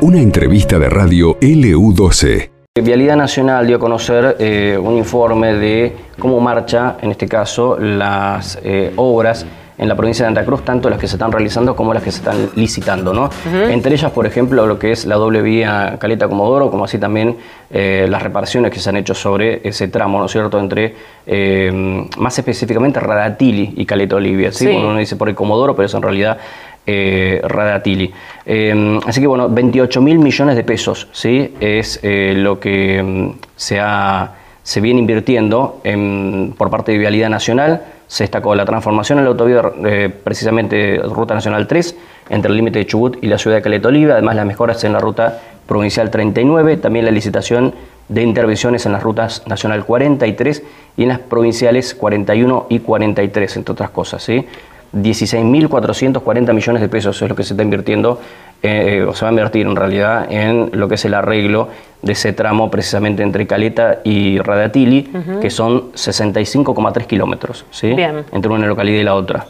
Una entrevista de radio LU12. Vialidad Nacional dio a conocer eh, un informe de cómo marcha, en este caso, las eh, obras en la provincia de Santa Cruz, tanto las que se están realizando como las que se están licitando. ¿no? Entre ellas, por ejemplo, lo que es la doble vía Caleta Comodoro, como así también eh, las reparaciones que se han hecho sobre ese tramo, ¿no es cierto?, entre eh, más específicamente Radatili y Caleta Olivia. ¿sí? Uno dice por el Comodoro, pero es en realidad eh, Radatili. Eh, así que bueno, 28 mil millones de pesos ¿sí? es lo que mm, se, ha, se viene invirtiendo por parte de Vialidad Nacional se destacó la transformación en la autovía, eh, precisamente Ruta Nacional 3, entre el límite de Chubut y la ciudad de Caleta Oliva, además las mejoras en la Ruta Provincial 39, también la licitación de intervenciones en las rutas Nacional 43 y en las provinciales 41 y 43, entre otras cosas. ¿sí? 16.440 millones de pesos es lo que se está invirtiendo, eh, o se va a invertir en realidad en lo que es el arreglo de ese tramo precisamente entre Caleta y Radatili, que son 65,3 kilómetros, ¿sí? entre una localidad y la otra.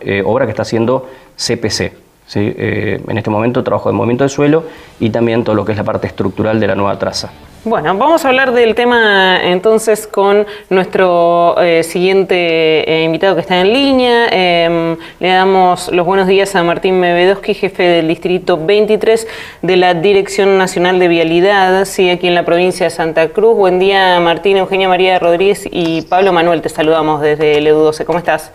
Eh, obra que está haciendo CPC. ¿sí? Eh, en este momento trabajo de movimiento de suelo y también todo lo que es la parte estructural de la nueva traza. Bueno, vamos a hablar del tema entonces con nuestro eh, siguiente eh, invitado que está en línea. Em, le damos los buenos días a Martín Mevedoski, jefe del Distrito 23 de la Dirección Nacional de Vialidad, sí, aquí en la provincia de Santa Cruz. Buen día, Martín, Eugenia María Rodríguez y Pablo Manuel. Te saludamos desde el EDU12. ¿Cómo estás?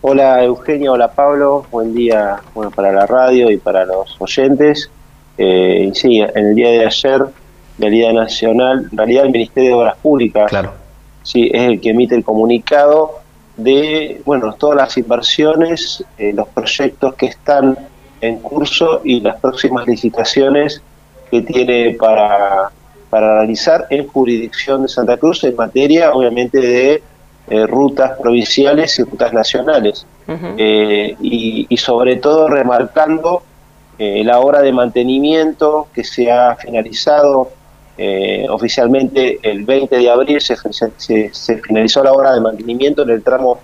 Hola, Eugenia. Hola, Pablo. Buen día bueno, para la radio y para los oyentes. Eh, sí, en el día de ayer realidad nacional, en realidad el Ministerio de Obras Públicas, claro. sí, es el que emite el comunicado de, bueno, todas las inversiones, eh, los proyectos que están en curso y las próximas licitaciones que tiene para, para realizar en jurisdicción de Santa Cruz en materia, obviamente, de eh, rutas provinciales y rutas nacionales. Eh, y, y, sobre todo remarcando la obra de mantenimiento que se ha finalizado eh, oficialmente el 20 de abril se, se, finalizó la obra de mantenimiento en el tramo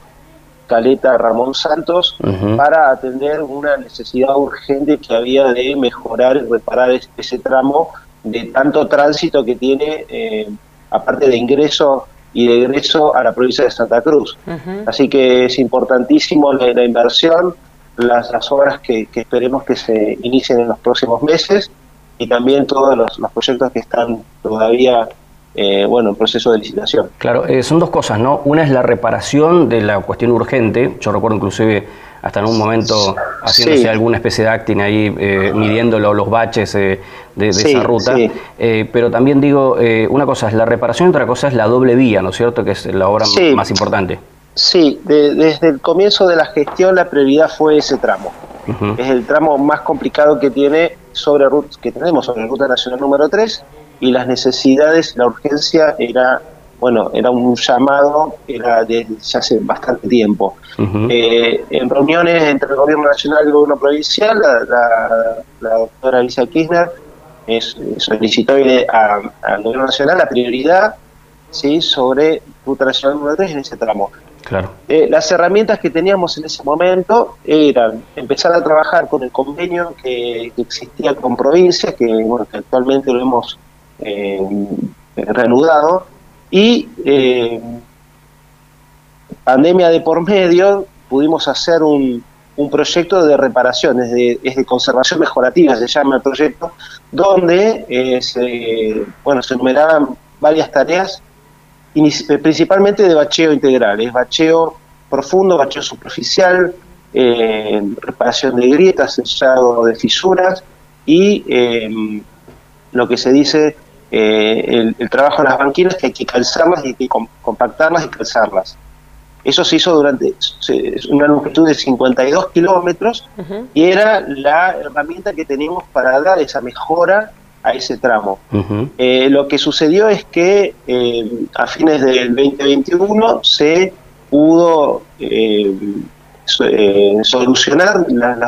Caleta Ramón Santos para atender una necesidad urgente que había de mejorar y reparar ese, tramo de tanto tránsito que tiene, eh, aparte de ingreso y de egreso a la provincia de Santa Cruz. Así que es importantísimo la, inversión, las, las obras que, que esperemos que se inicien en los próximos meses y también todos los, proyectos que están todavía eh, bueno, en proceso de licitación. Claro, eh, son dos cosas, ¿no? Una es la reparación de la cuestión urgente, yo recuerdo inclusive hasta en un momento haciéndose alguna especie de acting ahí, eh, midiendo los baches de, esa ruta, pero también digo, una cosa es la reparación y otra cosa es la doble vía, ¿no es cierto?, que es la obra más importante. Sí, desde el comienzo de la gestión la prioridad fue ese tramo. Es el tramo más complicado que tiene sobre que tenemos sobre la ruta nacional número 3 y las necesidades, la urgencia era bueno, era un llamado, era desde hace bastante tiempo. Eh, en reuniones entre el gobierno nacional y el gobierno provincial, la, doctora Alicia Kirchner solicitó al gobierno nacional la prioridad ¿sí? sobre ruta nacional número 3 en ese tramo. Claro. Eh, las herramientas que teníamos en ese momento eran empezar a trabajar con el convenio que, existía con provincias, que, bueno, actualmente lo hemos eh, reanudado, y eh, pandemia de por medio, pudimos hacer un, proyecto de reparaciones, de, es de conservación mejorativa, se llama el proyecto, donde se, bueno, se enumeraban varias tareas eh, principalmente de bacheo integral, es bacheo profundo, bacheo superficial, eh, reparación de grietas, sellado de fisuras y em, lo que se dice eh, el, trabajo en las banquinas que hay que calzarlas y hay que compactarlas y calzarlas. Eso se hizo durante una longitud de 52 kilómetros y era la herramienta que teníamos para dar esa mejora a ese tramo. Eh, lo que sucedió es que eh, a fines del 2021 se pudo eh, solucionar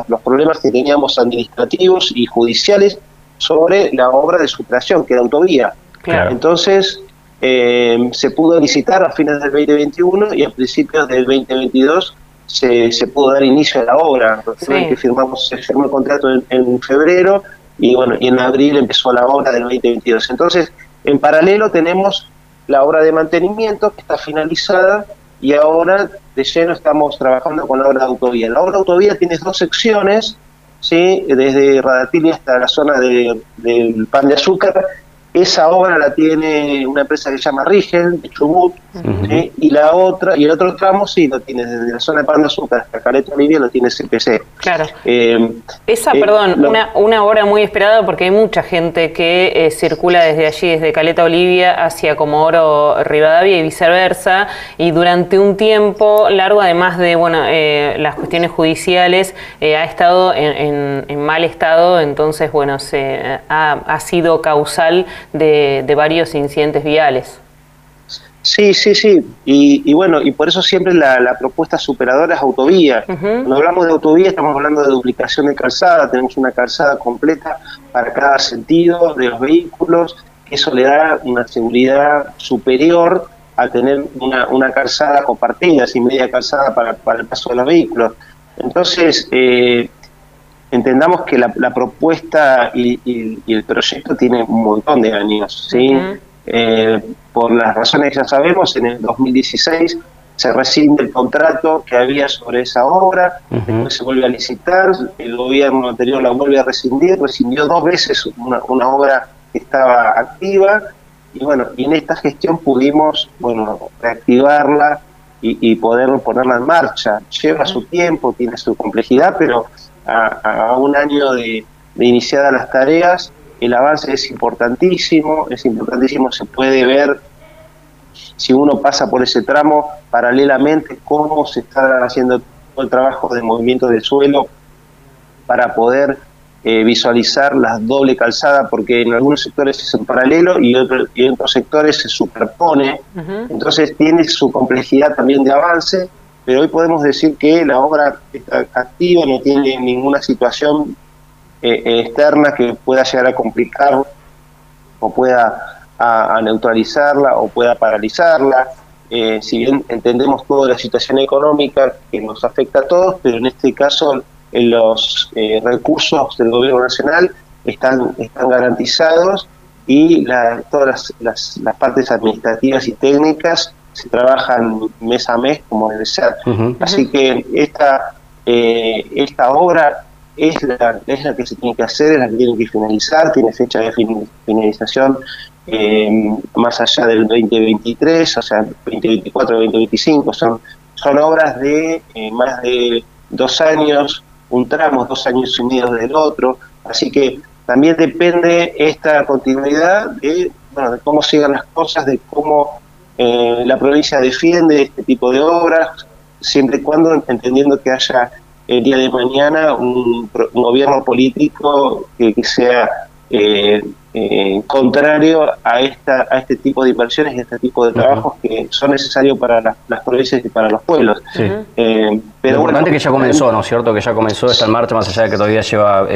los problemas que teníamos administrativos y judiciales sobre la obra de superación, que era autovía. Entonces, se pudo licitar a fines del 2021 y a principios del 2022 se, se pudo dar inicio a la obra. que firmamos, se firmó el contrato en, febrero y bueno, y en abril empezó la obra del 2022. Entonces, en paralelo tenemos la obra de mantenimiento que está finalizada y ahora de lleno estamos trabajando con la obra de autovía. La obra de autovía tiene dos secciones, ¿sí? desde Radatili hasta la zona de, del pan de azúcar, esa obra la tiene una empresa que se llama Rigel, de Chubut, y la otra, y el otro tramo sí lo tiene desde la zona de Pan de Azúcar hasta Caleta Olivia lo tiene CPC. Claro. Eh, esa, eh, perdón, una, una obra muy esperada porque hay mucha gente que eh, circula desde allí, desde Caleta Olivia hacia Comodoro Rivadavia y viceversa, y durante un tiempo largo, además de bueno las cuestiones judiciales, ha estado en, en, mal estado, entonces bueno, se ha, ha sido causal de, varios incidentes viales. Sí, sí, sí. Y, bueno, y por eso siempre la, propuesta superadora es autovía. Cuando hablamos de autovía estamos hablando de duplicación de calzada. Tenemos una calzada completa para cada sentido de los vehículos. Eso le da una seguridad superior a tener una, calzada compartida, sin media calzada para, el paso de los vehículos. Entonces, eh, entendamos que la, propuesta y, el proyecto tiene un montón de años, ¿sí? Eh, por las razones que ya sabemos, en el 2016 se rescinde el contrato que había sobre esa obra, después se vuelve a licitar, el gobierno anterior la vuelve a rescindir, rescindió dos veces una, obra que estaba activa, y bueno, y en esta gestión pudimos, bueno, reactivarla y, y poder ponerla en marcha. Lleva su tiempo, tiene su complejidad, pero a, un año de, iniciadas las tareas, el avance es importantísimo, es importantísimo, se puede ver si uno pasa por ese tramo paralelamente cómo se está haciendo todo el trabajo de movimiento del suelo para poder eh, visualizar la doble calzada, porque en algunos sectores es en paralelo y, en otros sectores se superpone, entonces tiene su complejidad también de avance pero hoy podemos decir que la obra está activa, no tiene ninguna situación eh, eh, externa que pueda llegar a complicar o pueda a, neutralizarla o pueda paralizarla. Eh, si bien entendemos toda la situación económica que nos afecta a todos, pero en este caso los recursos del gobierno nacional están, están garantizados y todas las, las partes administrativas y técnicas se trabajan mes a mes como debe ser. Así que esta, eh, esta obra es la, es la que se tiene que hacer, es la que tiene que finalizar, tiene fecha de finalización eh, más allá del 2023, o sea, 2024, 2025, son, son obras de eh, más de dos años, un tramo, dos años y medio del otro, así que también depende esta continuidad de, bueno, de cómo sigan las cosas, de cómo eh, la provincia defiende este tipo de obras, siempre y cuando entendiendo que haya el día de mañana un, gobierno político que, sea eh, eh, contrario a esta a este tipo de inversiones y a este tipo de trabajos que son necesarios para las, provincias y para los pueblos. pero Lo importante que ya comenzó, ¿no es cierto? Que ya comenzó, está en marcha, más allá de que todavía lleva,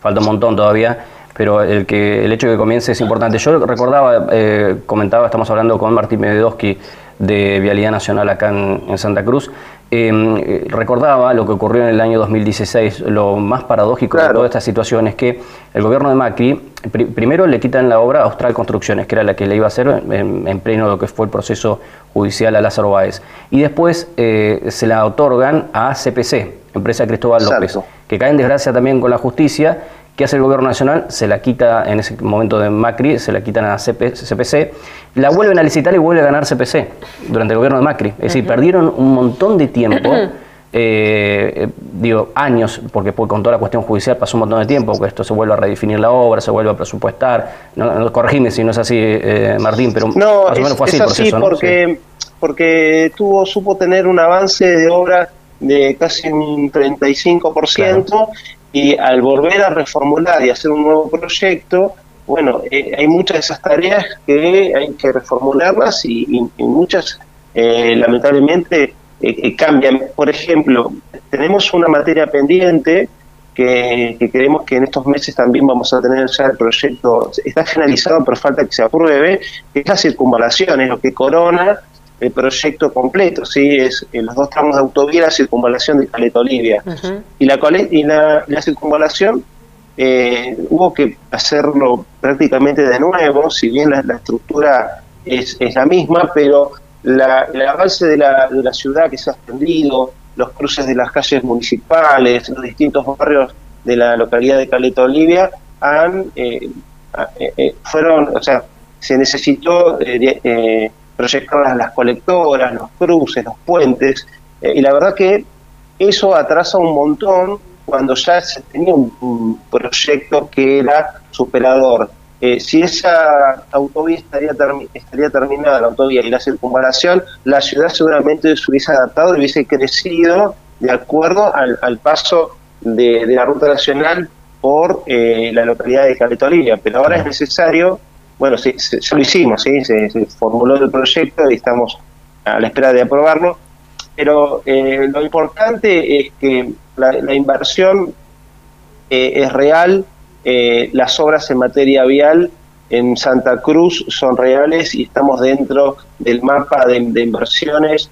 falta un montón todavía pero el, que, el hecho de que comience es importante. Yo recordaba, eh, comentaba, estamos hablando con Martín Medvedowski de Vialidad Nacional acá en, Santa Cruz, em, eh, recordaba lo que ocurrió en el año 2016. Lo más paradójico de toda esta situación es que el gobierno de Macri, primero le quitan la obra a Austral Construcciones, que era la que le iba a hacer en, pleno lo que fue el proceso judicial a Lázaro Báez, y después eh, se la otorgan a CPC, empresa Cristóbal López, que cae en desgracia también con la justicia ¿Qué hace el gobierno nacional? Se la quita en ese momento de Macri, se la quitan a CPC, la vuelven a licitar y vuelve a ganar CPC durante el gobierno de Macri. Es decir, perdieron un montón de tiempo, eh, digo, años, porque con toda la cuestión judicial pasó un montón de tiempo, que esto se vuelve a redefinir la obra, se vuelve a presupuestar. No, corregime si no es así, eh, Martín, pero no, más o menos fue así. Es así porque, porque tuvo, supo tener un avance de obra de casi un 35% y al volver a reformular y hacer un nuevo proyecto, bueno, eh, hay muchas de esas tareas que hay que reformularlas y, muchas eh, lamentablemente eh, cambian. Por ejemplo, tenemos una materia pendiente que, que, creemos que en estos meses también vamos a tener ya el proyecto, está finalizado pero falta que se apruebe, que es la circunvalación, es lo que corona el proyecto completo, ¿sí? es en los dos tramos de autovía, la circunvalación de Caleta Olivia. Y, la, y la, la circunvalación eh, hubo que hacerlo prácticamente de nuevo, si bien la, estructura es, es, la misma, pero la, el avance de la, de la ciudad que se ha extendido, los cruces de las calles municipales, los distintos barrios de la localidad de Caleta Olivia, han, eh, eh, fueron, o sea, se necesitó proyectar las colectoras, los cruces, los puentes, y la verdad que eso atrasa un montón cuando ya se tenía un, proyecto que era superador. Eh, si esa autovía estaría, estaría terminada, la autovía y la circunvalación, la ciudad seguramente se hubiese adaptado y hubiese crecido de acuerdo al, paso de, la ruta nacional por eh, la localidad de Caleta Pero ahora es necesario, bueno, sí, ya lo hicimos, ¿sí? se, formuló el proyecto y estamos a la espera de aprobarlo, pero eh, lo importante es que la, inversión eh, es real, eh, las obras en materia vial en Santa Cruz son reales y estamos dentro del mapa de, inversiones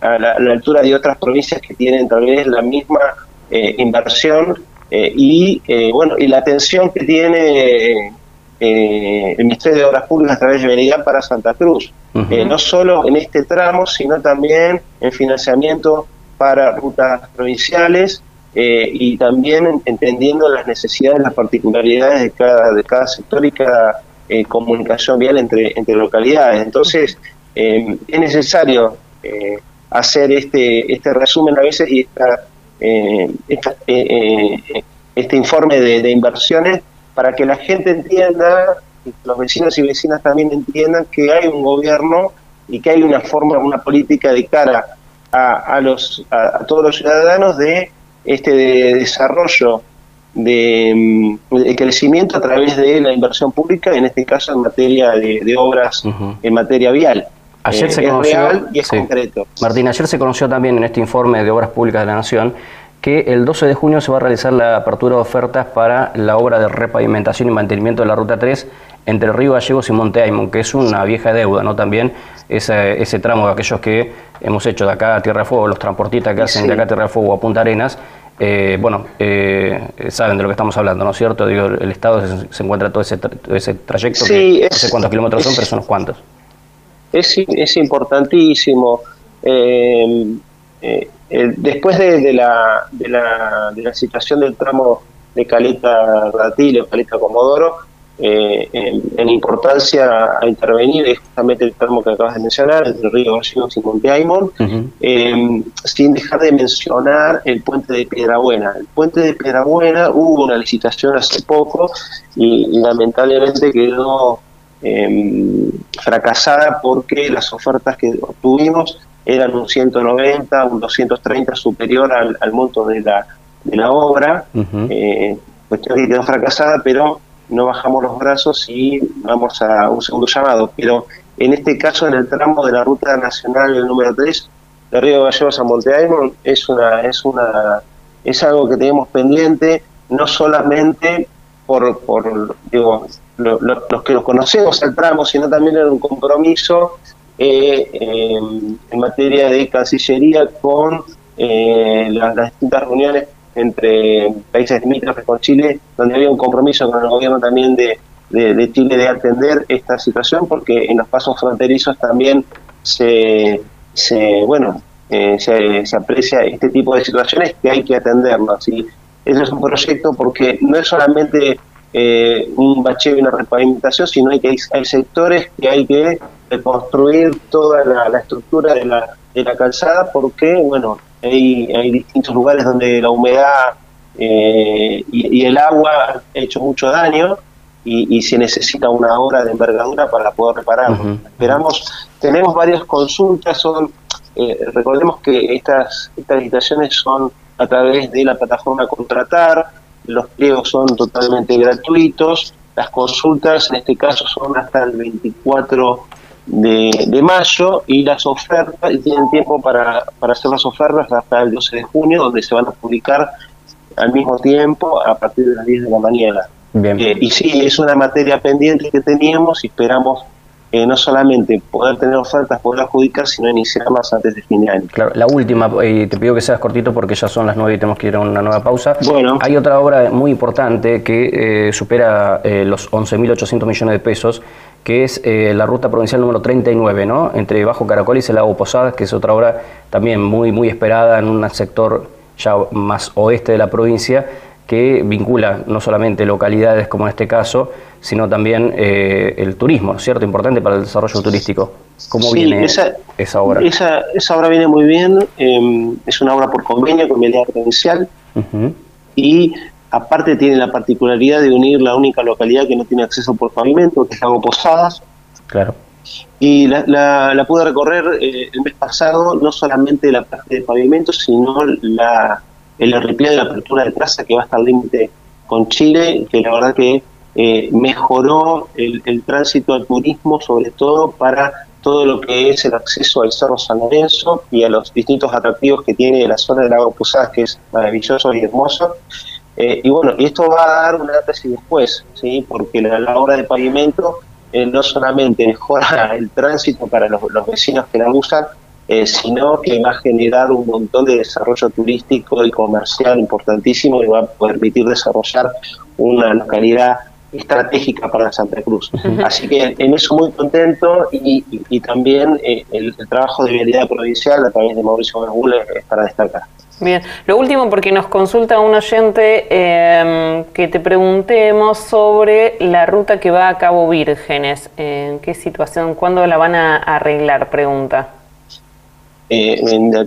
a la, altura de otras provincias que tienen tal vez la misma inversión y bueno y la atención que tiene el Ministerio de Obras Públicas a través de Venidad para Santa Cruz. Eh, no solo en este tramo, sino también en financiamiento para rutas provinciales eh, y también entendiendo las necesidades, las particularidades de cada, de cada sector y cada eh, comunicación vial entre, entre localidades. Entonces, es necesario hacer este, este resumen a veces y esta, este informe de inversiones para que la gente entienda los vecinos y vecinas también entiendan que hay un gobierno y que hay una forma, una política de cara a, los, a, todos los ciudadanos de este desarrollo de, mm, crecimiento a través de la inversión pública, en este caso en materia de, obras, en materia vial. Ayer eh, se conoció, real y es concreto. Martín, ayer se conoció también en este informe de Obras Públicas de la Nación que el 12 de junio se va a realizar la apertura de ofertas para la obra de repavimentación y mantenimiento de la Ruta 3 entre Río Gallegos y Monte Aymon, que es una vieja deuda, ¿no? También ese, ese tramo de aquellos que hemos hecho de acá a Tierra de Fuego, los transportistas que hacen de acá a Tierra de Fuego a Punta Arenas, eh, bueno, eh, saben de lo que estamos hablando, ¿no es cierto? Digo, el Estado se, encuentra todo ese, ese trayecto, que no sé cuántos kilómetros son, pero son unos cuantos. Es, es importantísimo. Eh, después de, la, de, la, de la situación del tramo de Caleta Ratillo, Caleta Comodoro, eh, en, importancia a intervenir es justamente el tramo que acabas de mencionar, entre Río Gallegos y Monte Aymon, eh, sin dejar de mencionar el puente de Piedrabuena. El puente de Piedrabuena hubo una licitación hace poco y, lamentablemente quedó em, fracasada porque las ofertas que obtuvimos eran un 190, un 230 superior al, monto de la, de la obra, eh, cuestión que quedó fracasada, pero no bajamos los brazos y vamos a un segundo llamado. Pero en este caso, en el tramo de la ruta nacional número 3, de Río Gallegos a Monte es una, es una, es algo que tenemos pendiente, no solamente por, por digo, los que los conocemos el tramo, sino también en un compromiso eh, en materia de Cancillería con eh, las distintas reuniones entre países limítrofes con Chile, donde había un compromiso con el gobierno también de, Chile de atender esta situación, porque en los pasos fronterizos también se, bueno, eh, se, aprecia este tipo de situaciones que hay que atenderlas. Y ese es un proyecto porque no es solamente eh, un bacheo y una repavimentación, sino hay que hay sectores que hay que reconstruir toda la, la estructura de la, de la calzada porque, bueno, hay, hay distintos lugares donde la humedad eh, y, el agua han hecho mucho daño y, se necesita una hora de envergadura para poder repararlo. Esperamos, tenemos varias consultas, son eh, recordemos que estas, estas licitaciones son a través de la plataforma Contratar, los pliegos son totalmente gratuitos, las consultas en este caso son hasta el 24 de, mayo y las ofertas, y tienen tiempo para, para hacer las ofertas hasta el 12 de junio, donde se van a publicar al mismo tiempo a partir de las 10 de la mañana. Eh, y sí, es una materia pendiente que teníamos y esperamos eh, no solamente poder tener ofertas, poder adjudicar, sino iniciarlas antes de fin de año. Claro, la última, y te pido que seas cortito porque ya son las nueve y tenemos que ir a una nueva pausa. Bueno. Hay otra obra muy importante que eh, supera eh, los 11.800 millones de pesos, que es la ruta provincial número 39, ¿no? Entre Bajo Caracol y Lago Posadas, que es otra obra también muy, muy esperada en un sector ya más oeste de la provincia, que vincula no solamente localidades como en este caso, sino también eh, el turismo, ¿cierto? Importante para el desarrollo turístico. ¿Cómo viene esa, obra? Esa, esa, obra viene muy bien, em, es una obra por convenio con Medida Provincial y aparte tiene la particularidad de unir la única localidad que no tiene acceso por pavimento, que es Lago Posadas. Claro. Y la, la, pude recorrer eh, el mes pasado, no solamente la parte de pavimento, sino la, el arreplio de la apertura de traza que va hasta el límite con Chile, que la verdad que eh, mejoró el, tránsito al turismo, sobre todo para todo lo que es el acceso al Cerro San Lorenzo y a los distintos atractivos que tiene la zona del Lago Posadas, que es maravilloso y hermoso. Eh, y bueno, esto va a dar una y después, ¿sí? porque la, obra de pavimento eh, no solamente mejora el tránsito para los, vecinos que la usan, sino que va a generar un montón de desarrollo turístico y comercial importantísimo y va a permitir desarrollar una localidad estratégica para Santa Cruz. Así que en eso muy contento y, también eh, el, trabajo de vialidad provincial a través de Mauricio Gómez es para destacar. Bien, lo último porque nos consulta un oyente em, que te preguntemos sobre la ruta que va a Cabo Vírgenes. ¿En qué situación? ¿Cuándo la van a arreglar? Pregunta. Eh,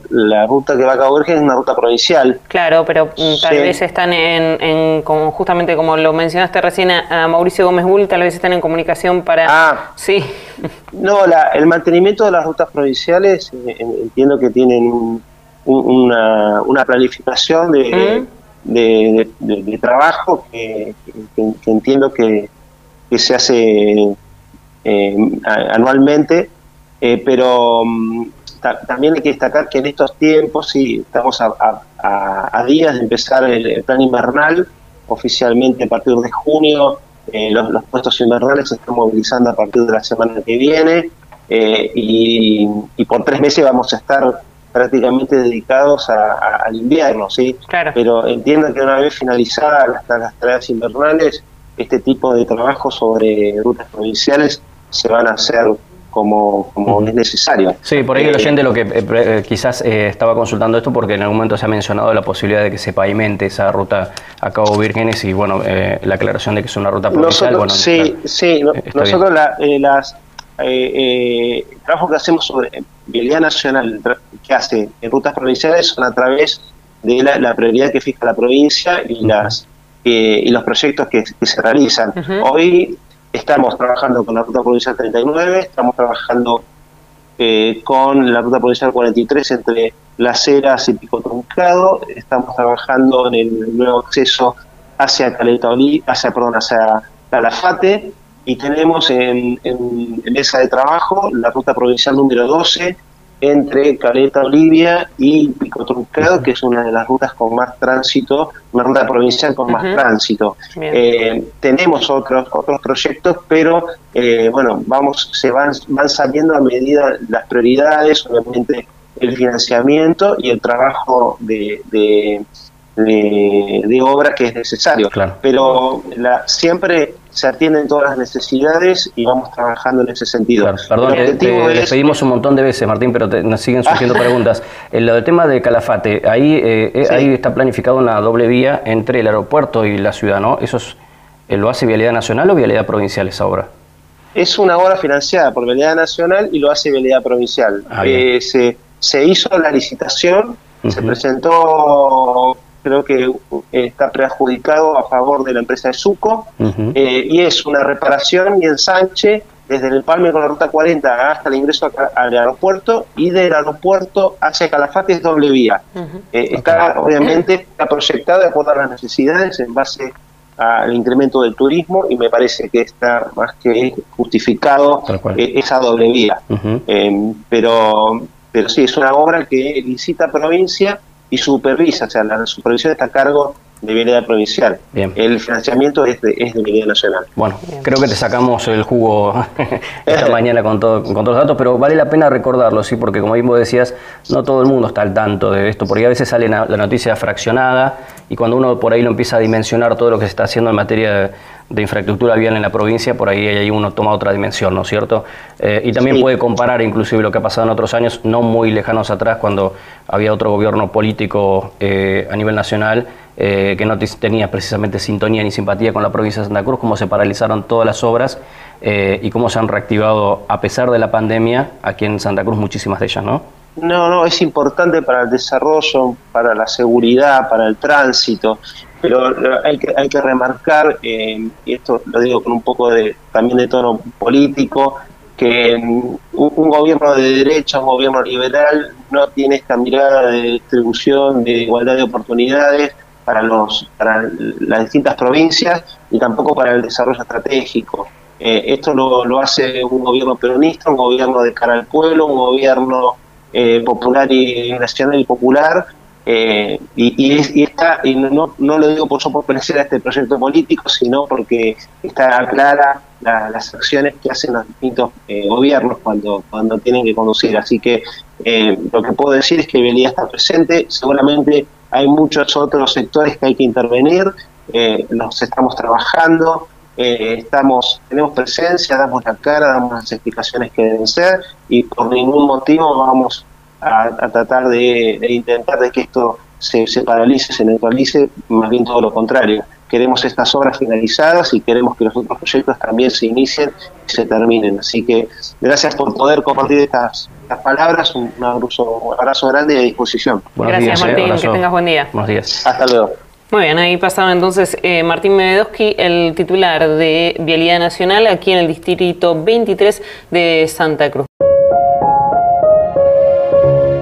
la ruta que va a Cabo Verde es una ruta provincial. Claro, pero mm, tal vez están en, como, justamente como lo mencionaste recién a, Mauricio Gómez Bull, tal vez están en comunicación para... Ah, sí. No, la, el mantenimiento de las rutas provinciales eh, entiendo que tienen una, una, planificación de, de, trabajo que, entiendo que, se hace eh, anualmente, pero mm, también hay que destacar que en estos tiempos, sí, estamos a, días de empezar el, plan invernal, oficialmente a partir de junio, eh, los, puestos invernales se están movilizando a partir de la semana que viene eh, y, por tres meses vamos a estar prácticamente dedicados al invierno, ¿sí? Pero entiendo que una vez finalizadas las, las tareas invernales, este tipo de trabajo sobre rutas provinciales se van a hacer como, como es necesario. Sí, por ahí el eh, oyente lo que eh, eh, quizás estaba consultando esto porque en algún momento se ha mencionado la posibilidad de que se pavimente esa ruta a Cabo Vírgenes y bueno, la aclaración de que es una ruta provincial. Nosotros, sí, sí, nosotros la, las eh, el trabajo que hacemos sobre vialidad nacional que hace en rutas provinciales son a través de la, prioridad que fija la provincia y las y los proyectos que, se realizan. Hoy Estamos trabajando con la Ruta Provincial 39, estamos trabajando eh, con la Ruta Provincial 43 entre Las Heras y Pico Truncado, estamos trabajando en el nuevo acceso hacia Caleta hacia, perdón, hacia Calafate, y tenemos en, en, en mesa de trabajo la Ruta Provincial número 12, entre Caleta Olivia y Pico Truncado, que es una de las rutas con más tránsito, una ruta provincial con más tránsito. Eh, tenemos otros otros proyectos, pero eh, bueno, vamos se van van saliendo a medida las prioridades, obviamente el financiamiento y el trabajo de, de, de, obra que es necesario. Pero la, siempre se atienden todas las necesidades y vamos trabajando en ese sentido. perdón, eh, te, pedimos un montón de veces, Martín, pero nos siguen surgiendo preguntas. El, el, tema de Calafate, ahí, eh, eh, ahí está planificada una doble vía entre el aeropuerto y la ciudad, ¿no? ¿Eso es, lo hace Vialidad Nacional o Vialidad Provincial esa obra? Es una obra financiada por Vialidad Nacional y lo hace Vialidad Provincial. Ah, se, se hizo la licitación, se presentó creo que está preadjudicado a favor de la empresa de Suco, eh, y es una reparación y ensanche desde el Palme con la ruta 40 hasta el ingreso al aeropuerto y del aeropuerto hacia Calafate es doble vía. Eh, está obviamente está proyectado de acuerdo a las necesidades en base al incremento del turismo y me parece que está más que justificado eh, esa doble vía. pero, pero sí, es una obra que licita provincia y supervisa, o sea, la supervisión está a cargo de vialidad provincial. El financiamiento es de, es de nacional. Bueno, creo que te sacamos el jugo esta mañana con, todo, con todos los datos, pero vale la pena recordarlo, sí, porque como mismo decías, no todo el mundo está al tanto de esto, porque a veces sale la noticia fraccionada y cuando uno por ahí lo empieza a dimensionar todo lo que se está haciendo en materia de de infraestructura vial en la provincia, por ahí, ahí uno toma otra dimensión, ¿no es cierto? Eh, y también puede comparar inclusive lo que ha pasado en otros años, no muy lejanos atrás, cuando había otro gobierno político eh, a nivel nacional eh, que no tenía precisamente sintonía ni simpatía con la provincia de Santa Cruz, cómo se paralizaron todas las obras y cómo se han reactivado, a pesar de la pandemia, aquí en Santa Cruz muchísimas de ellas, ¿no? No, no, es importante para el desarrollo, para la seguridad, para el tránsito pero hay que, hay que remarcar, eh, y esto lo digo con un poco de también de tono político, que un, gobierno de derecha, un gobierno liberal, no tiene esta mirada de distribución, de igualdad de oportunidades para, los, para las distintas provincias y tampoco para el desarrollo estratégico. Eh, esto lo, lo, hace un gobierno peronista, un gobierno de cara al pueblo, un gobierno eh, popular y nacional y popular, eh, y, está, y no, no lo digo por su pertenecer a este proyecto político, sino porque está clara las acciones que hacen los distintos eh, gobiernos cuando, cuando tienen que conducir. Así que eh, lo que puedo decir es que Belía está presente, seguramente hay muchos otros sectores que hay que intervenir, los estamos trabajando, estamos tenemos presencia, damos la cara, damos las explicaciones que deben ser y por ningún motivo vamos a, tratar de, intentar de que esto se, se paralice, se neutralice, más bien todo lo contrario. Queremos estas obras finalizadas y queremos que los otros proyectos también se inicien y se terminen. Así que gracias por poder compartir estas, palabras. Un abrazo, grande y a disposición. gracias, eh, Martín. que tengas buen día. Buenos días. Hasta luego. Muy bien, ahí pasaba entonces eh, Martín Mevedowski, el titular de Vialidad Nacional aquí en el distrito 23 de Santa Cruz.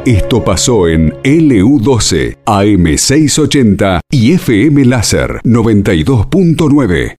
Esto pasó en LU12, AM680 y FM Láser 92.9.